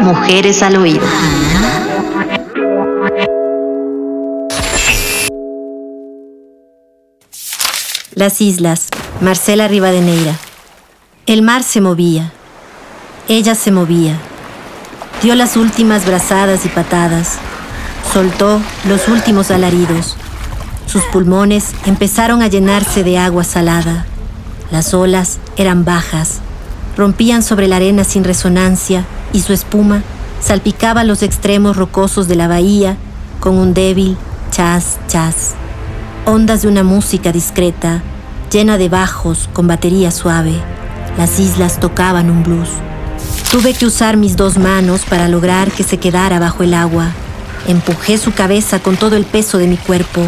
Mujeres al oído. Las islas, Marcela Rivadeneira. El mar se movía. Ella se movía. Dio las últimas brazadas y patadas. Soltó los últimos alaridos. Sus pulmones empezaron a llenarse de agua salada. Las olas eran bajas, rompían sobre la arena sin resonancia y su espuma salpicaba los extremos rocosos de la bahía con un débil chas chas. Ondas de una música discreta, llena de bajos con batería suave. Las islas tocaban un blues. Tuve que usar mis dos manos para lograr que se quedara bajo el agua. Empujé su cabeza con todo el peso de mi cuerpo.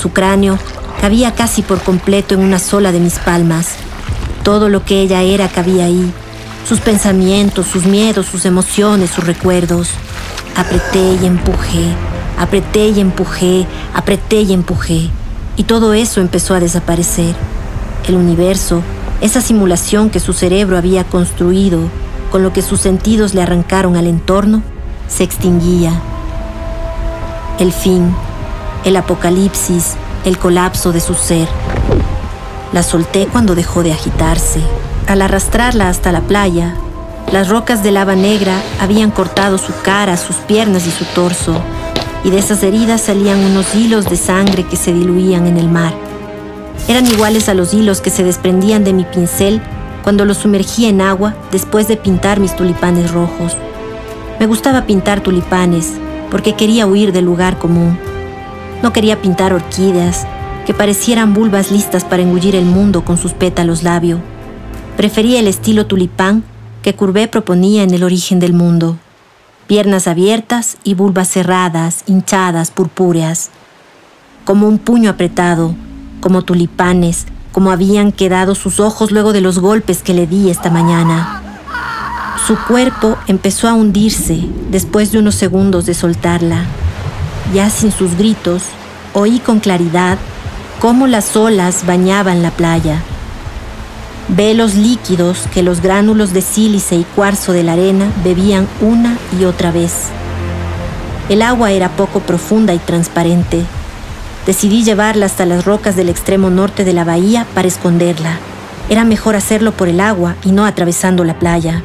Su cráneo cabía casi por completo en una sola de mis palmas. Todo lo que ella era cabía ahí. Sus pensamientos, sus miedos, sus emociones, sus recuerdos. Apreté y empujé, apreté y empujé, apreté y empujé. Y todo eso empezó a desaparecer. El universo, esa simulación que su cerebro había construido, con lo que sus sentidos le arrancaron al entorno, se extinguía. El fin, el apocalipsis, el colapso de su ser. La solté cuando dejó de agitarse. Al arrastrarla hasta la playa, las rocas de lava negra habían cortado su cara, sus piernas y su torso, y de esas heridas salían unos hilos de sangre que se diluían en el mar. Eran iguales a los hilos que se desprendían de mi pincel cuando los sumergía en agua después de pintar mis tulipanes rojos. Me gustaba pintar tulipanes porque quería huir del lugar común. No quería pintar orquídeas que parecieran vulvas listas para engullir el mundo con sus pétalos labio. Prefería el estilo tulipán que Courbet proponía en el origen del mundo. Piernas abiertas y vulvas cerradas, hinchadas, purpúreas. Como un puño apretado, como tulipanes, como habían quedado sus ojos luego de los golpes que le di esta mañana. Su cuerpo empezó a hundirse después de unos segundos de soltarla. Ya sin sus gritos, oí con claridad cómo las olas bañaban la playa. Velos líquidos que los gránulos de sílice y cuarzo de la arena bebían una y otra vez. El agua era poco profunda y transparente, Decidí llevarla hasta las rocas del extremo norte de la bahía para esconderla. Era mejor hacerlo por el agua y no atravesando la playa.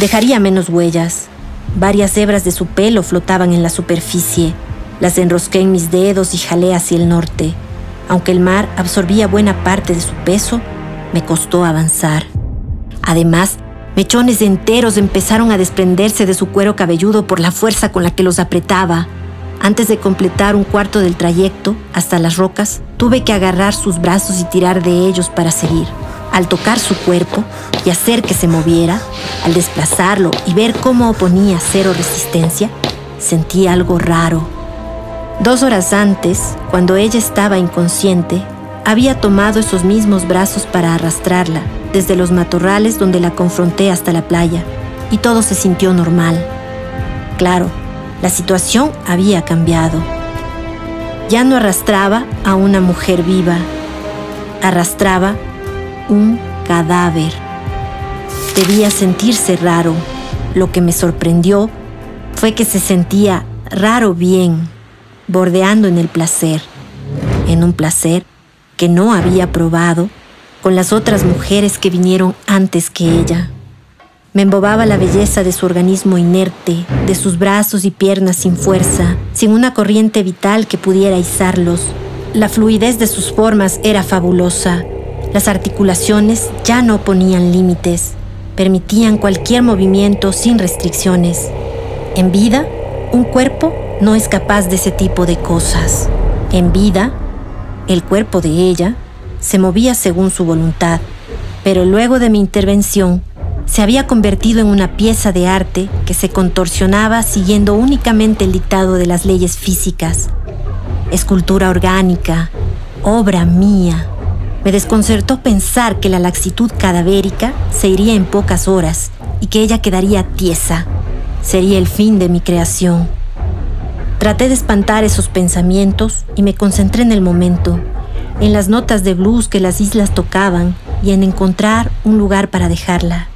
Dejaría menos huellas. Varias hebras de su pelo flotaban en la superficie. Las enrosqué en mis dedos y jalé hacia el norte. Aunque el mar absorbía buena parte de su peso, me costó avanzar. Además, mechones enteros empezaron a desprenderse de su cuero cabelludo por la fuerza con la que los apretaba. Antes de completar un cuarto del trayecto hasta las rocas, tuve que agarrar sus brazos y tirar de ellos para seguir. Al tocar su cuerpo y hacer que se moviera, al desplazarlo y ver cómo oponía cero resistencia, sentí algo raro. Dos horas antes, cuando ella estaba inconsciente, había tomado esos mismos brazos para arrastrarla desde los matorrales donde la confronté hasta la playa, y todo se sintió normal. Claro, la situación había cambiado. Ya no arrastraba a una mujer viva, arrastraba un cadáver. Debía sentirse raro. Lo que me sorprendió fue que se sentía raro bien, bordeando en el placer, en un placer que no había probado con las otras mujeres que vinieron antes que ella. Me embobaba la belleza de su organismo inerte, de sus brazos y piernas sin fuerza, sin una corriente vital que pudiera izarlos. La fluidez de sus formas era fabulosa. Las articulaciones ya no ponían límites, permitían cualquier movimiento sin restricciones. En vida, un cuerpo no es capaz de ese tipo de cosas. En vida, el cuerpo de ella se movía según su voluntad, pero luego de mi intervención, se había convertido en una pieza de arte que se contorsionaba siguiendo únicamente el dictado de las leyes físicas. Escultura orgánica, obra mía. Me desconcertó pensar que la laxitud cadavérica se iría en pocas horas y que ella quedaría tiesa. Sería el fin de mi creación. Traté de espantar esos pensamientos y me concentré en el momento, en las notas de blues que las islas tocaban y en encontrar un lugar para dejarla.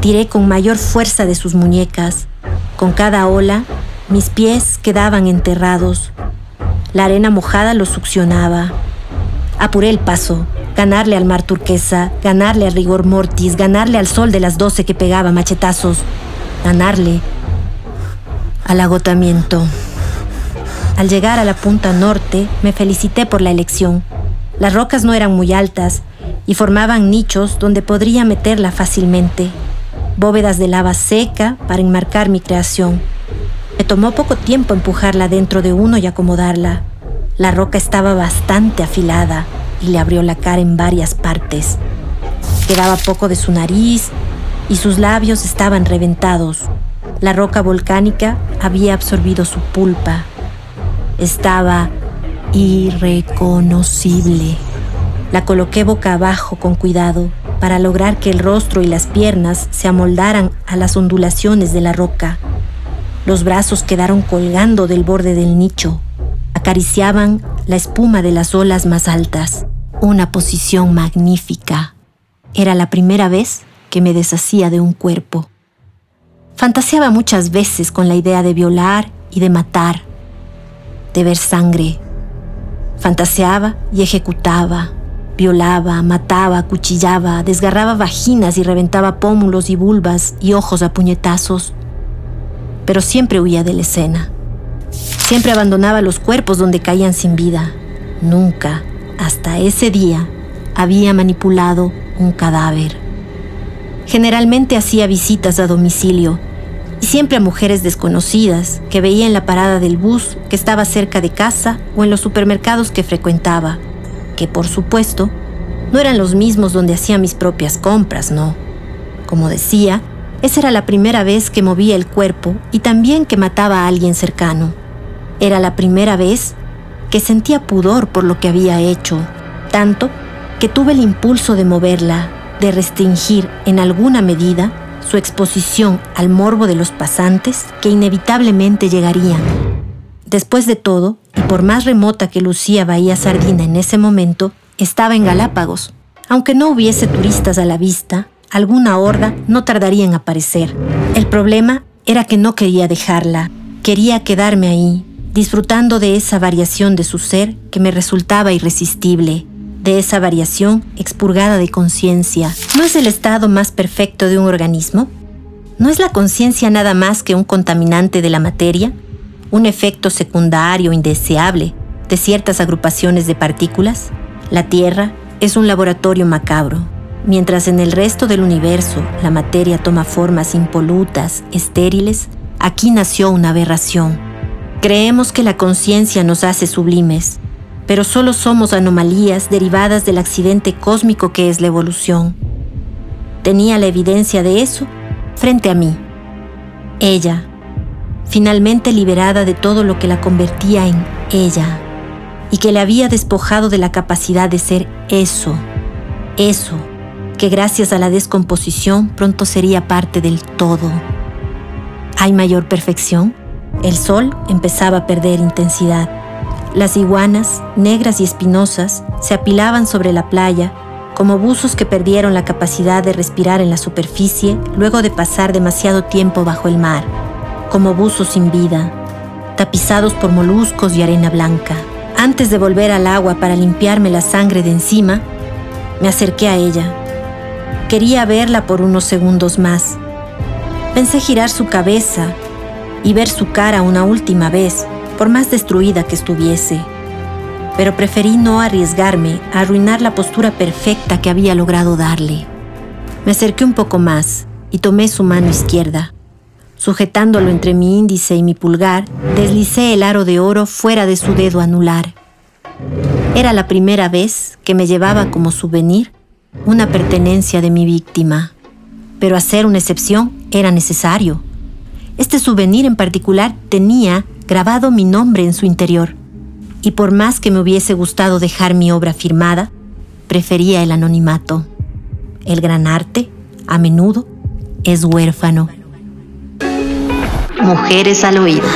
Tiré con mayor fuerza de sus muñecas. Con cada ola, mis pies quedaban enterrados. La arena mojada los succionaba. Apuré el paso, ganarle al mar turquesa, ganarle al rigor mortis, ganarle al sol de las doce que pegaba machetazos, ganarle al agotamiento. Al llegar a la punta norte, me felicité por la elección. Las rocas no eran muy altas y formaban nichos donde podría meterla fácilmente bóvedas de lava seca para enmarcar mi creación. Me tomó poco tiempo empujarla dentro de uno y acomodarla. La roca estaba bastante afilada y le abrió la cara en varias partes. Quedaba poco de su nariz y sus labios estaban reventados. La roca volcánica había absorbido su pulpa. Estaba irreconocible. La coloqué boca abajo con cuidado para lograr que el rostro y las piernas se amoldaran a las ondulaciones de la roca. Los brazos quedaron colgando del borde del nicho, acariciaban la espuma de las olas más altas. Una posición magnífica. Era la primera vez que me deshacía de un cuerpo. Fantaseaba muchas veces con la idea de violar y de matar, de ver sangre. Fantaseaba y ejecutaba, Violaba, mataba, cuchillaba, desgarraba vaginas y reventaba pómulos y vulvas y ojos a puñetazos. Pero siempre huía de la escena. Siempre abandonaba los cuerpos donde caían sin vida. Nunca, hasta ese día, había manipulado un cadáver. Generalmente hacía visitas a domicilio siempre a mujeres desconocidas que veía en la parada del bus que estaba cerca de casa o en los supermercados que frecuentaba que por supuesto no eran los mismos donde hacía mis propias compras, no. Como decía, esa era la primera vez que movía el cuerpo y también que mataba a alguien cercano. Era la primera vez que sentía pudor por lo que había hecho, tanto que tuve el impulso de moverla, de restringir en alguna medida su exposición al morbo de los pasantes que inevitablemente llegarían. Después de todo, y por más remota que lucía Bahía Sardina en ese momento, estaba en Galápagos. Aunque no hubiese turistas a la vista, alguna horda no tardaría en aparecer. El problema era que no quería dejarla, quería quedarme ahí, disfrutando de esa variación de su ser que me resultaba irresistible, de esa variación expurgada de conciencia. ¿No es el estado más perfecto de un organismo? ¿No es la conciencia nada más que un contaminante de la materia? un efecto secundario indeseable de ciertas agrupaciones de partículas, la Tierra es un laboratorio macabro. Mientras en el resto del universo la materia toma formas impolutas, estériles, aquí nació una aberración. Creemos que la conciencia nos hace sublimes, pero solo somos anomalías derivadas del accidente cósmico que es la evolución. Tenía la evidencia de eso frente a mí. Ella, finalmente liberada de todo lo que la convertía en ella y que le había despojado de la capacidad de ser eso, eso, que gracias a la descomposición pronto sería parte del todo. ¿Hay mayor perfección? El sol empezaba a perder intensidad. Las iguanas, negras y espinosas, se apilaban sobre la playa como buzos que perdieron la capacidad de respirar en la superficie luego de pasar demasiado tiempo bajo el mar como buzos sin vida, tapizados por moluscos y arena blanca. Antes de volver al agua para limpiarme la sangre de encima, me acerqué a ella. Quería verla por unos segundos más. Pensé girar su cabeza y ver su cara una última vez, por más destruida que estuviese. Pero preferí no arriesgarme a arruinar la postura perfecta que había logrado darle. Me acerqué un poco más y tomé su mano izquierda. Sujetándolo entre mi índice y mi pulgar, deslicé el aro de oro fuera de su dedo anular. Era la primera vez que me llevaba como souvenir una pertenencia de mi víctima. Pero hacer una excepción era necesario. Este souvenir en particular tenía grabado mi nombre en su interior. Y por más que me hubiese gustado dejar mi obra firmada, prefería el anonimato. El gran arte, a menudo, es huérfano. Mujeres al oído.